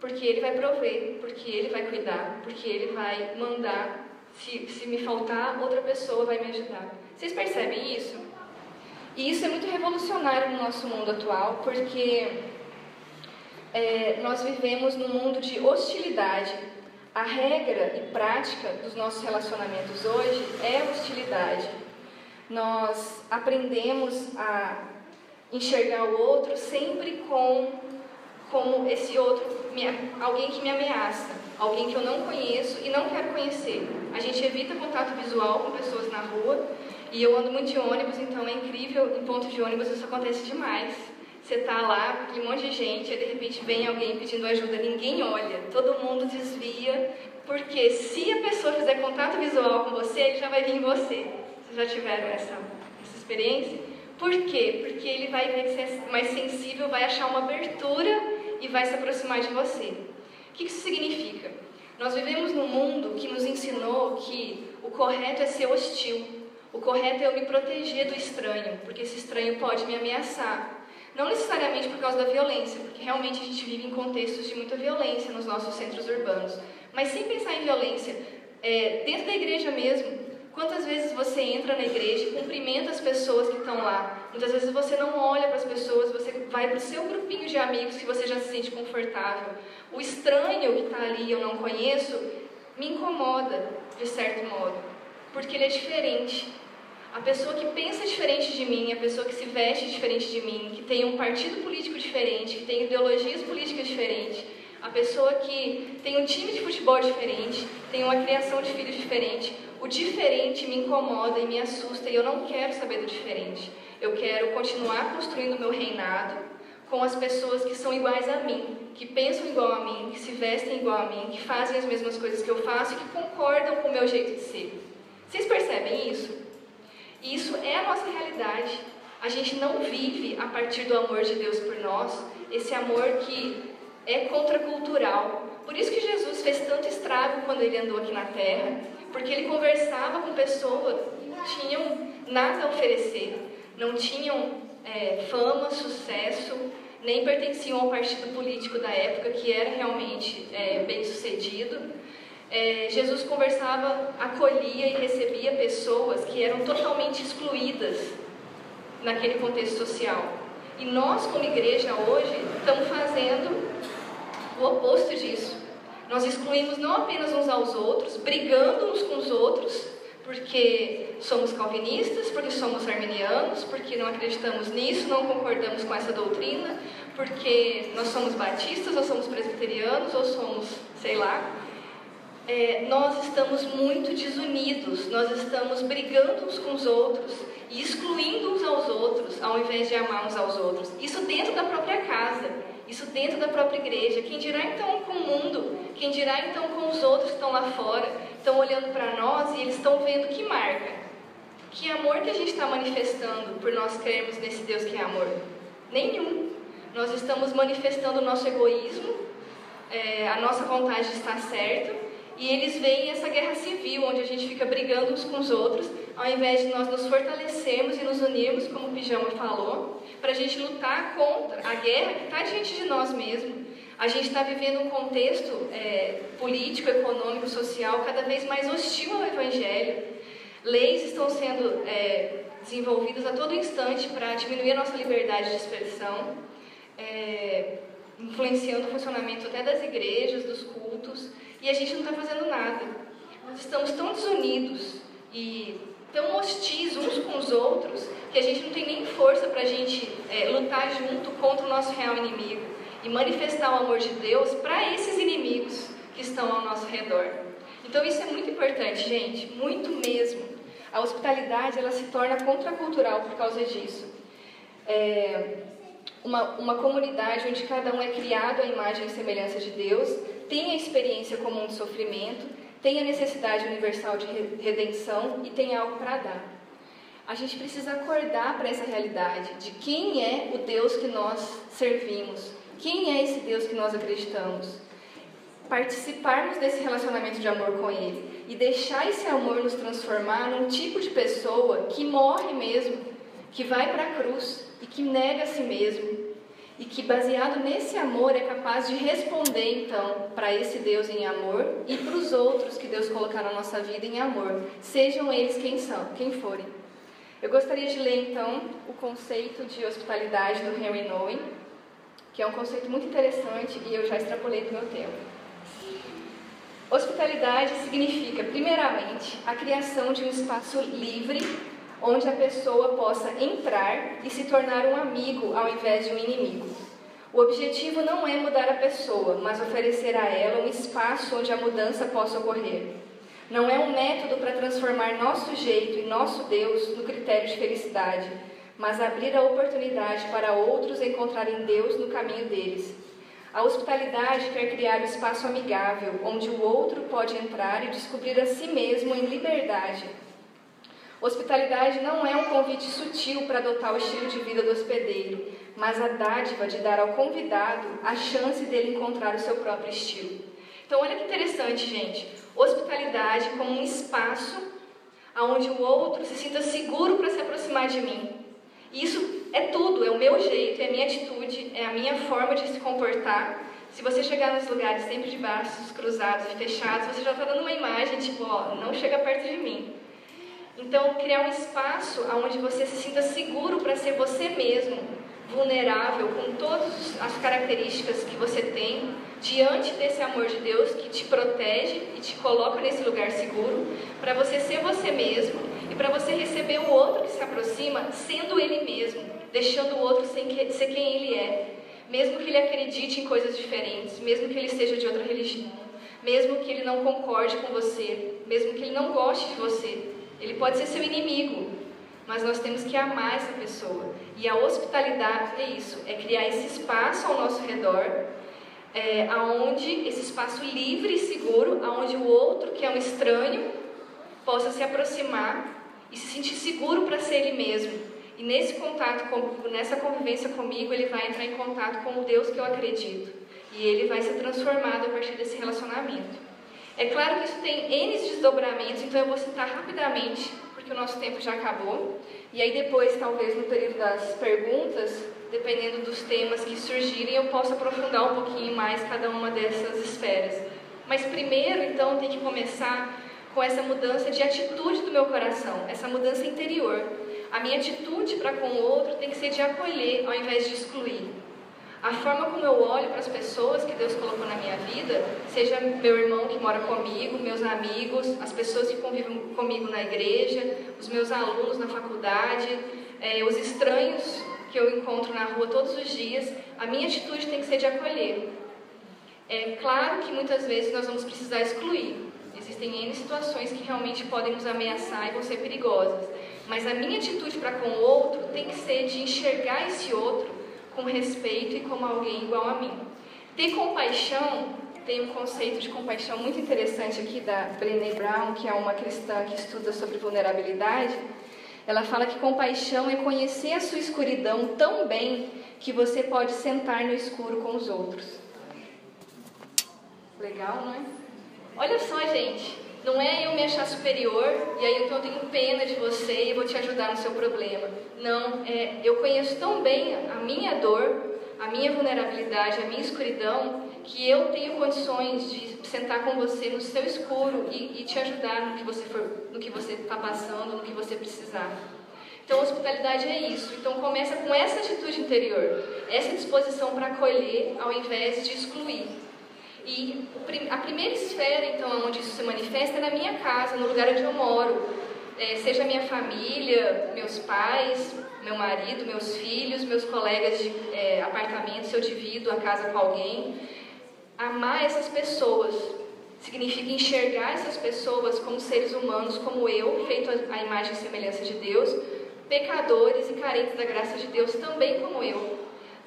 Porque Ele vai prover, porque Ele vai cuidar, porque Ele vai mandar se, se me faltar, outra pessoa vai me ajudar. Vocês percebem isso? E isso é muito revolucionário no nosso mundo atual, porque é, nós vivemos num mundo de hostilidade. A regra e prática dos nossos relacionamentos hoje é hostilidade. Nós aprendemos a enxergar o outro sempre com como esse outro, alguém que me ameaça, alguém que eu não conheço e não quero conhecer. A gente evita contato visual com pessoas na rua e eu ando muito de ônibus, então é incrível, em ponto de ônibus isso acontece demais. Você tá lá, aquele monte de gente, aí de repente vem alguém pedindo ajuda, ninguém olha, todo mundo desvia, porque se a pessoa fizer contato visual com você, ele já vai vir em você. Vocês já tiveram essa, essa experiência? Por quê? Porque ele vai ver que você é mais sensível, vai achar uma abertura e vai se aproximar de você. Que isso significa? Nós vivemos num mundo que nos ensinou que o correto é ser hostil, o correto é eu me proteger do estranho, porque esse estranho pode me ameaçar. Não necessariamente por causa da violência, porque realmente a gente vive em contextos de muita violência nos nossos centros urbanos. Mas sem pensar em violência, é, dentro da igreja mesmo, Quantas vezes você entra na igreja e cumprimenta as pessoas que estão lá? Muitas vezes você não olha para as pessoas, você vai para o seu grupinho de amigos que você já se sente confortável. O estranho que está ali, eu não conheço, me incomoda, de certo modo, porque ele é diferente. A pessoa que pensa diferente de mim, a pessoa que se veste diferente de mim, que tem um partido político diferente, que tem ideologias políticas diferentes, a pessoa que tem um time de futebol diferente, tem uma criação de filhos diferente, o diferente me incomoda e me assusta e eu não quero saber do diferente. Eu quero continuar construindo o meu reinado com as pessoas que são iguais a mim, que pensam igual a mim, que se vestem igual a mim, que fazem as mesmas coisas que eu faço e que concordam com o meu jeito de ser. Vocês percebem isso? Isso é a nossa realidade. A gente não vive a partir do amor de Deus por nós, esse amor que é contracultural. Por isso que Jesus fez tanto estrago quando ele andou aqui na terra, porque ele conversava com pessoas que não tinham nada a oferecer, não tinham é, fama, sucesso, nem pertenciam ao partido político da época, que era realmente é, bem sucedido. É, Jesus conversava, acolhia e recebia pessoas que eram totalmente excluídas naquele contexto social. E nós, como igreja, hoje, estamos fazendo o oposto disso. Nós excluímos não apenas uns aos outros, brigando uns com os outros, porque somos calvinistas, porque somos arminianos, porque não acreditamos nisso, não concordamos com essa doutrina, porque nós somos batistas, ou somos presbiterianos, ou somos, sei lá. é, nós estamos muito desunidos, nós estamos brigando uns com os outros e excluindo uns aos outros, ao invés de amar uns aos outros. Isso dentro da própria casa, isso dentro da própria igreja. Quem dirá então com o mundo? Quem dirá então com os outros que estão lá fora, estão olhando para nós e eles estão vendo que marca? Que amor que a gente está manifestando por nós crermos nesse Deus que é amor? Nenhum. Nós estamos manifestando o nosso egoísmo, é, a nossa vontade de estar certo, e eles veem essa guerra civil, onde a gente fica brigando uns com os outros, ao invés de nós nos fortalecermos e nos unirmos, como o Pijama falou, para a gente lutar contra a guerra que está diante de nós mesmos. A gente está vivendo um contexto é, político, econômico, social cada vez mais hostil ao Evangelho. Leis estão sendo é, desenvolvidas a todo instante para diminuir a nossa liberdade de expressão, é, influenciando o funcionamento até das igrejas, dos cultos e a gente não está fazendo nada. Nós estamos tão desunidos e tão hostis uns com os outros que a gente não tem nem força para a gente é, lutar junto contra o nosso real inimigo e manifestar o amor de Deus para esses inimigos que estão ao nosso redor. Então isso é muito importante, gente, muito mesmo. A hospitalidade ela se torna contracultural por causa disso. É uma, uma comunidade onde cada um é criado à imagem e semelhança de Deus tem a experiência comum de sofrimento, tem a necessidade universal de redenção e tem algo para dar. A gente precisa acordar para essa realidade de quem é o Deus que nós servimos, quem é esse Deus que nós acreditamos. Participarmos desse relacionamento de amor com Ele e deixar esse amor nos transformar num tipo de pessoa que morre mesmo, que vai para a cruz e que nega a si mesmo, e que baseado nesse amor é capaz de responder então para esse Deus em amor e para os outros que Deus colocar na nossa vida em amor, sejam eles quem são, quem forem. Eu gostaria de ler então o conceito de hospitalidade do Henry Nouwen, que é um conceito muito interessante e eu já extrapolei do meu tempo. Hospitalidade significa, primeiramente, a criação de um espaço livre onde a pessoa possa entrar e se tornar um amigo ao invés de um inimigo. O objetivo não é mudar a pessoa, mas oferecer a ela um espaço onde a mudança possa ocorrer. Não é um método para transformar nosso jeito e nosso Deus no critério de felicidade, mas abrir a oportunidade para outros encontrarem Deus no caminho deles. A hospitalidade quer criar um espaço amigável, onde o outro pode entrar e descobrir a si mesmo em liberdade Hospitalidade não é um convite sutil para adotar o estilo de vida do hospedeiro, mas a dádiva de dar ao convidado a chance dele encontrar o seu próprio estilo. Então, olha que interessante, gente. Hospitalidade como um espaço onde o outro se sinta seguro para se aproximar de mim. Isso é tudo, é o meu jeito, é a minha atitude, é a minha forma de se comportar. Se você chegar nos lugares sempre de braços cruzados e fechados, você já está dando uma imagem tipo, ó, não chega perto de mim. Então, criar um espaço onde você se sinta seguro para ser você mesmo, vulnerável, com todas as características que você tem, diante desse amor de Deus que te protege e te coloca nesse lugar seguro, para você ser você mesmo e para você receber o outro que se aproxima sendo ele mesmo, deixando o outro ser quem ele é, mesmo que ele acredite em coisas diferentes, mesmo que ele seja de outra religião, mesmo que ele não concorde com você, mesmo que ele não goste de você. Ele pode ser seu inimigo, mas nós temos que amar essa pessoa. E a hospitalidade é isso, é criar esse espaço ao nosso redor, é, aonde esse espaço livre e seguro, aonde o outro que é um estranho possa se aproximar e se sentir seguro para ser ele mesmo. E nesse contato, com, nessa convivência comigo, ele vai entrar em contato com o Deus que eu acredito. E ele vai ser transformado a partir desse relacionamento. É claro que isso tem N desdobramentos, então eu vou citar rapidamente, porque o nosso tempo já acabou. E aí depois, talvez no período das perguntas, dependendo dos temas que surgirem, eu posso aprofundar um pouquinho mais cada uma dessas esferas. Mas primeiro, então, tem que começar com essa mudança de atitude do meu coração, essa mudança interior. A minha atitude para com o outro tem que ser de acolher ao invés de excluir. A forma como eu olho para as pessoas que Deus colocou na minha vida, seja meu irmão que mora comigo, meus amigos, as pessoas que convivem comigo na igreja, os meus alunos na faculdade, é, os estranhos que eu encontro na rua todos os dias, a minha atitude tem que ser de acolher. É claro que muitas vezes nós vamos precisar excluir, Existem N situações que realmente podem nos ameaçar e vão ser perigosas. Mas a minha atitude para com o outro tem que ser de enxergar esse outro com respeito e como alguém igual a mim. Ter compaixão, tem um conceito de compaixão muito interessante aqui da Brené Brown, que é uma cristã que estuda sobre vulnerabilidade. Ela fala que compaixão é conhecer a sua escuridão tão bem que você pode sentar no escuro com os outros. Legal, não é? Olha só, gente. Não é eu me achar superior e aí eu tenho pena de você e vou te ajudar no seu problema. Não, é eu conheço tão bem a minha dor, a minha vulnerabilidade, a minha escuridão, que eu tenho condições de sentar com você no seu escuro e, e te ajudar no que você for, no que você está passando, no que você precisar. Então, hospitalidade é isso. Então, começa com essa atitude interior, essa disposição para acolher ao invés de excluir. E a primeira esfera, então, onde isso se manifesta é na minha casa, no lugar onde eu moro. É, seja minha família, meus pais, meu marido, meus filhos, meus colegas de é, apartamento, se eu divido a casa com alguém. Amar essas pessoas significa enxergar essas pessoas como seres humanos, como eu, feito à imagem e semelhança de Deus, pecadores e carentes da graça de Deus, também como eu.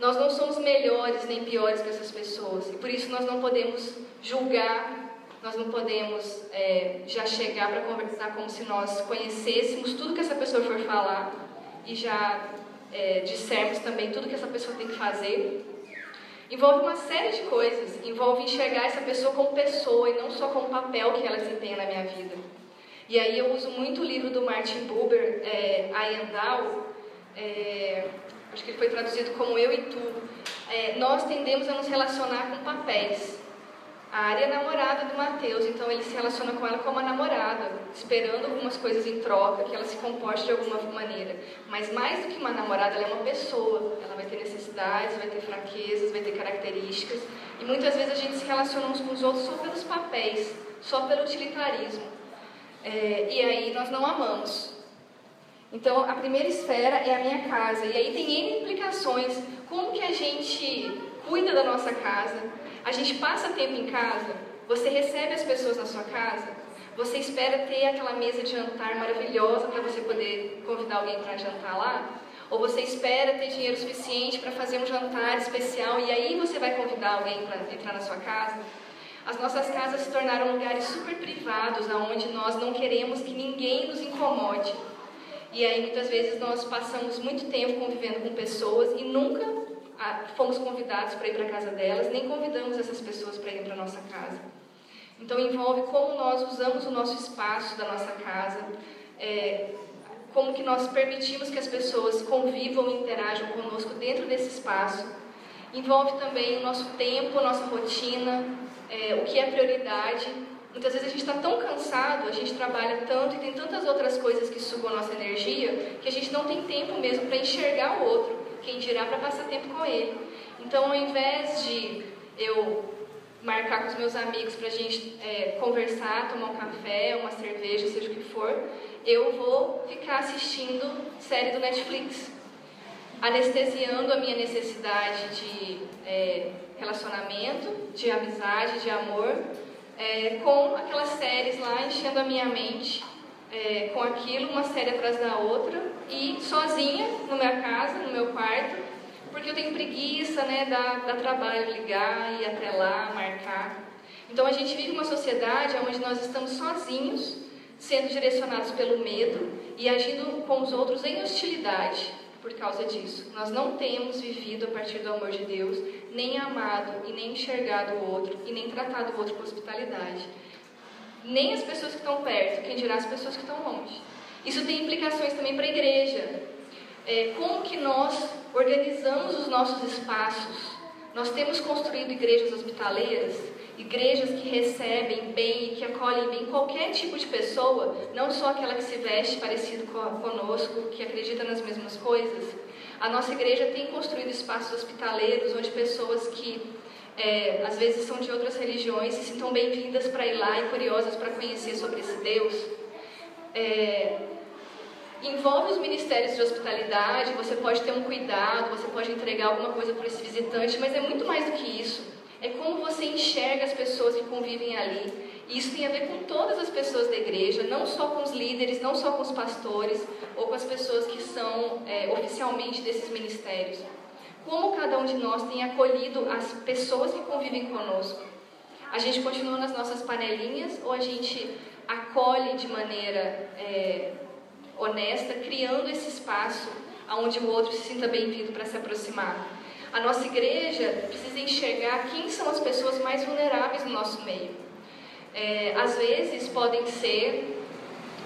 Nós não somos melhores nem piores que essas pessoas e por isso nós não podemos julgar, nós não podemos é, já chegar para conversar como se nós conhecêssemos tudo que essa pessoa for falar e já é, dissermos também tudo que essa pessoa tem que fazer. Envolve uma série de coisas, envolve enxergar essa pessoa como pessoa e não só como papel que ela desempenha na minha vida. E aí eu uso muito o livro do Martin Buber, é, I é, acho que ele foi traduzido como eu e tu, é, nós tendemos a nos relacionar com papéis. A área é namorada do Mateus, então ele se relaciona com ela como uma namorada, esperando algumas coisas em troca, que ela se comporte de alguma maneira. Mas mais do que uma namorada, ela é uma pessoa. Ela vai ter necessidades, vai ter fraquezas, vai ter características. E muitas vezes a gente se relaciona uns com os outros só pelos papéis, só pelo utilitarismo. É, e aí nós não amamos. Então, a primeira esfera é a minha casa. E aí tem N implicações. Como que a gente cuida da nossa casa? A gente passa tempo em casa? Você recebe as pessoas na sua casa? Você espera ter aquela mesa de jantar maravilhosa para você poder convidar alguém para jantar lá? Ou você espera ter dinheiro suficiente para fazer um jantar especial e aí você vai convidar alguém para entrar na sua casa? As nossas casas se tornaram lugares super privados, aonde nós não queremos que ninguém nos incomode. E aí muitas vezes nós passamos muito tempo convivendo com pessoas e nunca ah, fomos convidados para ir para a casa delas, nem convidamos essas pessoas para ir para a nossa casa. Então envolve como nós usamos o nosso espaço da nossa casa, é, como que nós permitimos que as pessoas convivam e interajam conosco dentro desse espaço. Envolve também o nosso tempo, a nossa rotina, é, o que é prioridade Muitas vezes a gente está tão cansado, a gente trabalha tanto e tem tantas outras coisas que sugam a nossa energia, que a gente não tem tempo mesmo para enxergar o outro, quem dirá para passar tempo com ele. Então, ao invés de eu marcar com os meus amigos para a gente é, conversar, tomar um café, uma cerveja, seja o que for, eu vou ficar assistindo série do Netflix, anestesiando a minha necessidade de é, relacionamento, de amizade, de amor, é, com aquelas séries lá enchendo a minha mente é, com aquilo, uma série atrás da outra, e sozinha na minha casa, no meu quarto, porque eu tenho preguiça, né, da, da trabalho ligar e até lá, marcar. Então a gente vive uma sociedade onde nós estamos sozinhos, sendo direcionados pelo medo e agindo com os outros em hostilidade por causa disso. Nós não temos vivido a partir do amor de Deus, nem amado e nem enxergado o outro e nem tratado o outro com hospitalidade. Nem as pessoas que estão perto, quem dirá as pessoas que estão longe. Isso tem implicações também para a igreja. É, como que nós organizamos os nossos espaços? Nós temos construído igrejas hospitaleiras igrejas que recebem bem e que acolhem bem qualquer tipo de pessoa, não só aquela que se veste parecido conosco, que acredita nas mesmas coisas. A nossa igreja tem construído espaços hospitaleiros onde pessoas que é, às vezes são de outras religiões se sintam bem-vindas para ir lá e curiosas para conhecer sobre esse Deus. É, envolve os ministérios de hospitalidade, você pode ter um cuidado, você pode entregar alguma coisa para esse visitante, mas é muito mais do que isso é como você enxerga as pessoas que convivem ali E isso tem a ver com todas as pessoas da igreja, não só com os líderes, não só com os pastores ou com as pessoas que são é, oficialmente desses ministérios. Como cada um de nós tem acolhido as pessoas que convivem conosco? A gente continua nas nossas panelinhas ou a gente acolhe de maneira é, honesta, criando esse espaço onde o outro se sinta bem-vindo para se aproximar? A nossa igreja precisa enxergar quem são as pessoas mais vulneráveis no nosso meio. É, às vezes podem ser,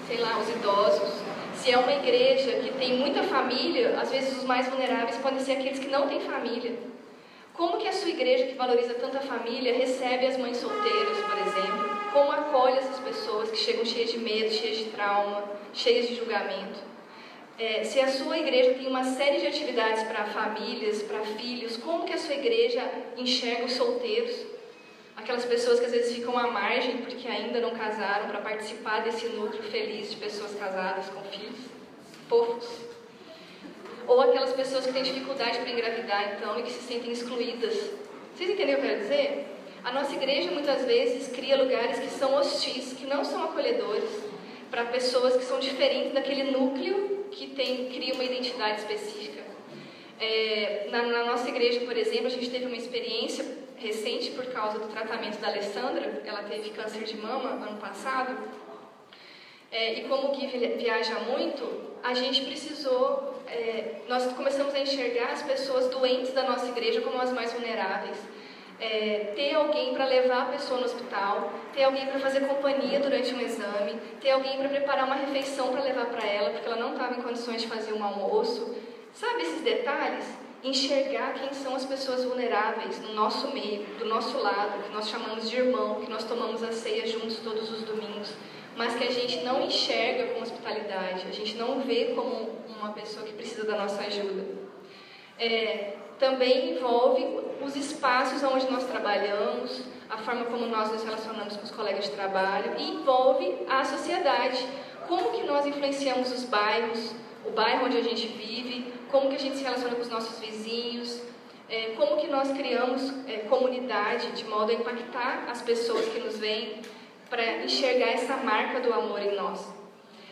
sei lá, os idosos. Se é uma igreja que tem muita família, às vezes os mais vulneráveis podem ser aqueles que não têm família. Como que a sua igreja, que valoriza tanta família, recebe as mães solteiras, por exemplo? Como acolhe essas pessoas que chegam cheias de medo, cheias de trauma, cheias de julgamento? É, se a sua igreja tem uma série de atividades para famílias, para filhos, como que a sua igreja enxerga os solteiros? Aquelas pessoas que às vezes ficam à margem porque ainda não casaram para participar desse núcleo feliz de pessoas casadas com filhos, fofos. Ou aquelas pessoas que têm dificuldade para engravidar, então, e que se sentem excluídas. Vocês entenderam o que eu quero dizer? A nossa igreja muitas vezes cria lugares que são hostis, que não são acolhedores, para pessoas que são diferentes daquele núcleo que tem, cria uma identidade específica. É, na, na nossa igreja, por exemplo, a gente teve uma experiência recente por causa do tratamento da Alessandra, ela teve câncer de mama ano passado, é, e como o Gui viaja muito, a gente precisou, é, nós começamos a enxergar as pessoas doentes da nossa igreja como as mais vulneráveis. É, ter alguém para levar a pessoa no hospital, ter alguém para fazer companhia durante um exame, ter alguém para preparar uma refeição para levar para ela, porque ela não estava em condições de fazer um almoço. Sabe esses detalhes? Enxergar quem são as pessoas vulneráveis no nosso meio, do nosso lado, que nós chamamos de irmão, que nós tomamos a ceia juntos todos os domingos mas que a gente não enxerga com hospitalidade, a gente não vê como uma pessoa que precisa da nossa ajuda. É, também envolve os espaços onde nós trabalhamos, a forma como nós nos relacionamos com os colegas de trabalho e envolve a sociedade, como que nós influenciamos os bairros, o bairro onde a gente vive, como que a gente se relaciona com os nossos vizinhos, é, como que nós criamos é, comunidade de modo a impactar as pessoas que nos veem para enxergar essa marca do amor em nós.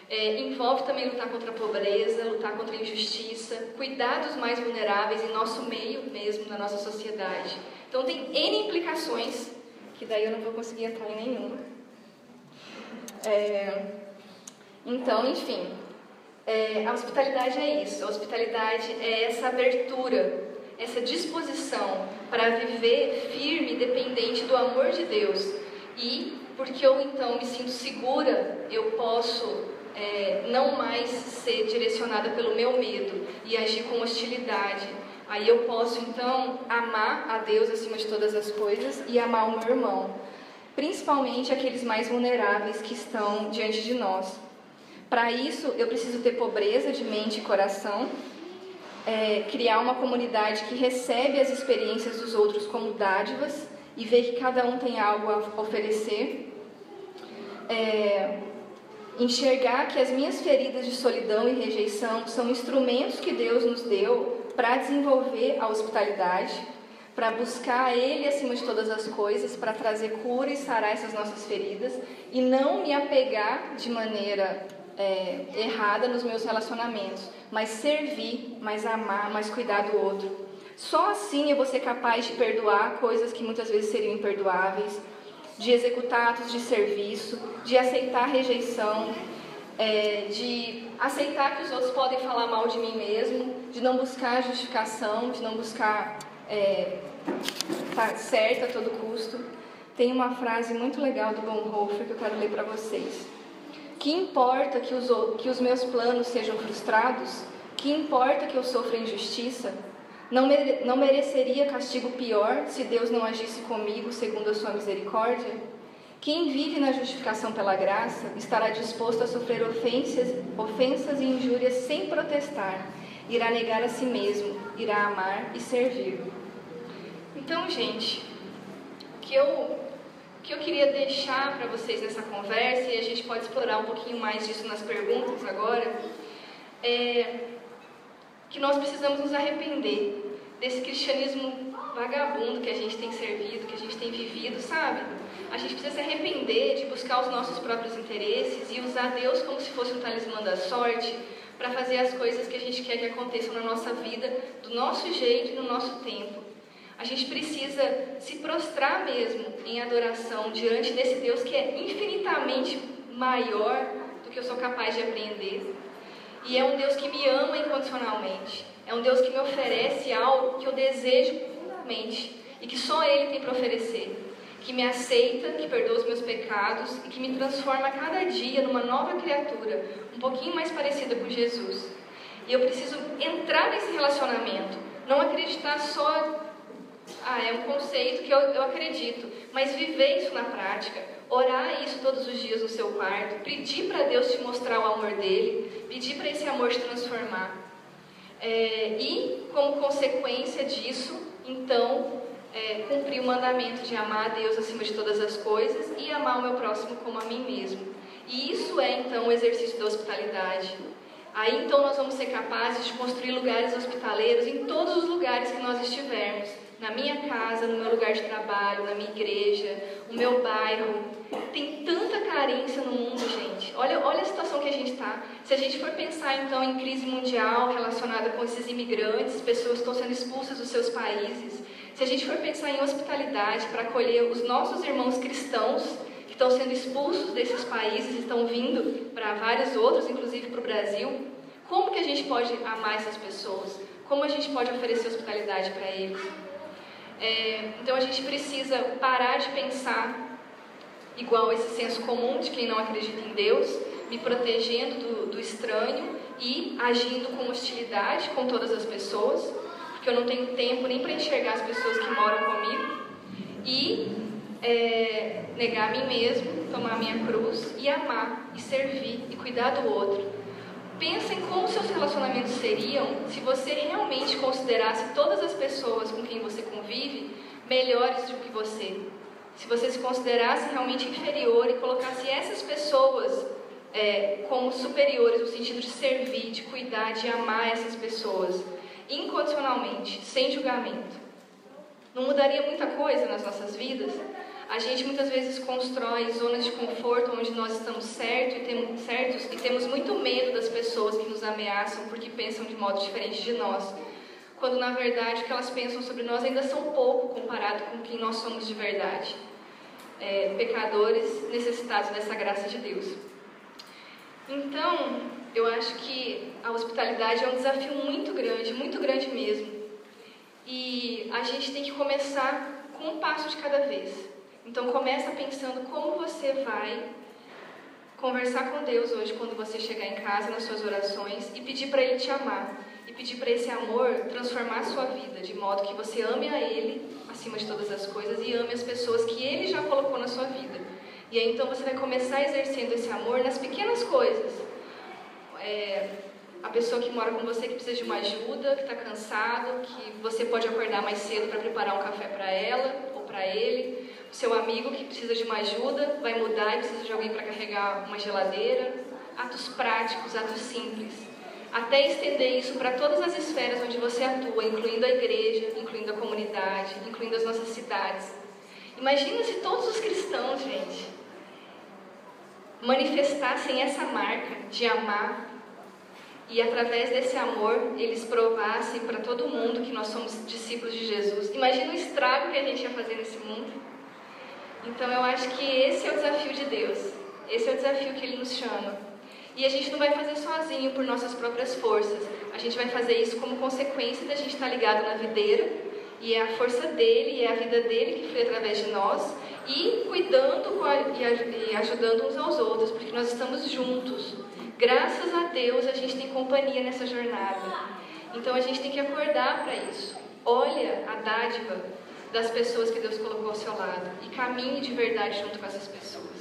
É, envolve também lutar contra a pobreza, lutar contra a injustiça, cuidar dos mais vulneráveis em nosso meio mesmo, na nossa sociedade. Então tem N implicações, que daí eu não vou conseguir entrar em nenhuma. É, então, enfim, é, a hospitalidade é isso. A hospitalidade é essa abertura, essa disposição para viver firme, dependente do amor de Deus e porque eu então me sinto segura, eu posso é, não mais ser direcionada pelo meu medo e agir com hostilidade. Aí eu posso então amar a Deus acima de todas as coisas e amar o meu irmão, principalmente aqueles mais vulneráveis que estão diante de nós. Para isso, eu preciso ter pobreza de mente e coração, é, criar uma comunidade que recebe as experiências dos outros como dádivas e ver que cada um tem algo a oferecer. É, enxergar que as minhas feridas de solidão e rejeição são instrumentos que Deus nos deu para desenvolver a hospitalidade, para buscar Ele acima de todas as coisas, para trazer cura e sarar essas nossas feridas e não me apegar de maneira é, errada nos meus relacionamentos, mas servir, mas amar, mas cuidar do outro. Só assim eu vou ser capaz de perdoar coisas que muitas vezes seriam imperdoáveis, de executar atos de serviço, de aceitar rejeição, é, de aceitar que os outros podem falar mal de mim mesmo, de não buscar justificação, de não buscar é, estar tá certo a todo custo. Tem uma frase muito legal do Bonhoeffer que eu quero ler para vocês. Que importa que os, que os meus planos sejam frustrados? Que importa que eu sofra injustiça? Não, mere não mereceria castigo pior se Deus não agisse comigo segundo a sua misericórdia? Quem vive na justificação pela graça estará disposto a sofrer ofensas, ofensas e injúrias sem protestar, irá negar a si mesmo, irá amar e servir. Então, gente, o que eu, que eu queria deixar para vocês nessa conversa, e a gente pode explorar um pouquinho mais disso nas perguntas agora, é que nós precisamos nos arrepender desse cristianismo vagabundo que a gente tem servido, que a gente tem vivido, sabe? a gente precisa se arrepender de buscar os nossos próprios interesses e usar Deus como se fosse um talismã da sorte para fazer as coisas que a gente quer que aconteçam na nossa vida, do nosso jeito e no nosso tempo. A gente precisa se prostrar mesmo em adoração diante desse Deus que é infinitamente maior do que eu sou capaz de apreender. E é um Deus que me ama incondicionalmente. É um Deus que me oferece algo que eu desejo profundamente e que só Ele tem para oferecer. Que me aceita, que perdoa os meus pecados e que me transforma a cada dia numa nova criatura, um pouquinho mais parecida com Jesus. E eu preciso entrar nesse relacionamento, não acreditar só ah, é um conceito que eu, eu acredito, mas viver isso na prática, orar isso todos os dias no seu quarto, pedir para Deus te mostrar o amor dele, pedir para esse amor te transformar. É, e, como consequência disso, então, é, cumprir o mandamento de amar a Deus acima de todas as coisas e amar o meu próximo como a mim mesmo. E isso é, então, o exercício da hospitalidade. Aí, então, nós vamos ser capazes de construir lugares hospitaleiros em todos os lugares que nós estivermos na minha casa, no meu lugar de trabalho, na minha igreja, o meu bairro. Tem tanta carência no mundo, gente. Olha, olha a situação que a gente está. Se a gente for pensar então em crise mundial relacionada com esses imigrantes, pessoas que estão sendo expulsas dos seus países, se a gente for pensar em hospitalidade para acolher os nossos irmãos cristãos que estão sendo expulsos desses países, estão vindo para vários outros, inclusive para o Brasil, como que a gente pode amar essas pessoas? Como a gente pode oferecer hospitalidade para eles? É, então a gente precisa parar de pensar igual esse senso comum de quem não acredita em Deus, me protegendo do, do estranho e agindo com hostilidade com todas as pessoas, porque eu não tenho tempo nem para enxergar as pessoas que moram comigo, e é, negar a mim mesmo, tomar a minha cruz e amar e servir e cuidar do outro Pensa em como seus relacionamentos seriam se você realmente considerasse todas as pessoas com quem você convive melhores do que você. Se você se considerasse realmente inferior e colocasse essas pessoas é, como superiores no sentido de servir, de cuidar, de amar essas pessoas incondicionalmente, sem julgamento. Não mudaria muita coisa nas nossas vidas? A gente muitas vezes constrói zonas de conforto onde nós estamos certo e temos, certos e temos muito medo das pessoas que nos ameaçam porque pensam de modo diferente de nós, quando na verdade o que elas pensam sobre nós ainda são pouco comparado com quem nós somos de verdade. É, pecadores necessitados dessa graça de Deus. Então, eu acho que a hospitalidade é um desafio muito grande, muito grande mesmo. E a gente tem que começar com um passo de cada vez. Então começa pensando como você vai conversar com Deus hoje quando você chegar em casa nas suas orações e pedir para Ele te amar e pedir para esse amor transformar a sua vida de modo que você ame a Ele acima de todas as coisas e ame as pessoas que Ele já colocou na sua vida. E aí então você vai começar exercendo esse amor nas pequenas coisas. É, a pessoa que mora com você que precisa de uma ajuda, que está cansado, que você pode acordar mais cedo para preparar um café para ela ou para ele seu amigo que precisa de uma ajuda, vai mudar e precisa de alguém para carregar uma geladeira. Atos práticos, atos simples. Até estender isso para todas as esferas onde você atua, incluindo a igreja, incluindo a comunidade, incluindo as nossas cidades. Imagina se todos os cristãos, gente, manifestassem essa marca de amar e através desse amor eles provassem para todo mundo que nós somos discípulos de Jesus. Imagina o estrago que a gente ia fazer nesse mundo. Então eu acho que esse é o desafio de Deus. Esse é o desafio que Ele nos chama. E a gente não vai fazer sozinho por nossas próprias forças. A gente vai fazer isso como consequência da gente estar ligado na videira. E é a força dele, e é a vida dele que foi através de nós. E cuidando e ajudando uns aos outros, porque nós estamos juntos. Graças a Deus a gente tem companhia nessa jornada. Então a gente tem que acordar para isso. Olha a dádiva das pessoas que Deus colocou ao seu lado e caminhe de verdade junto com essas pessoas.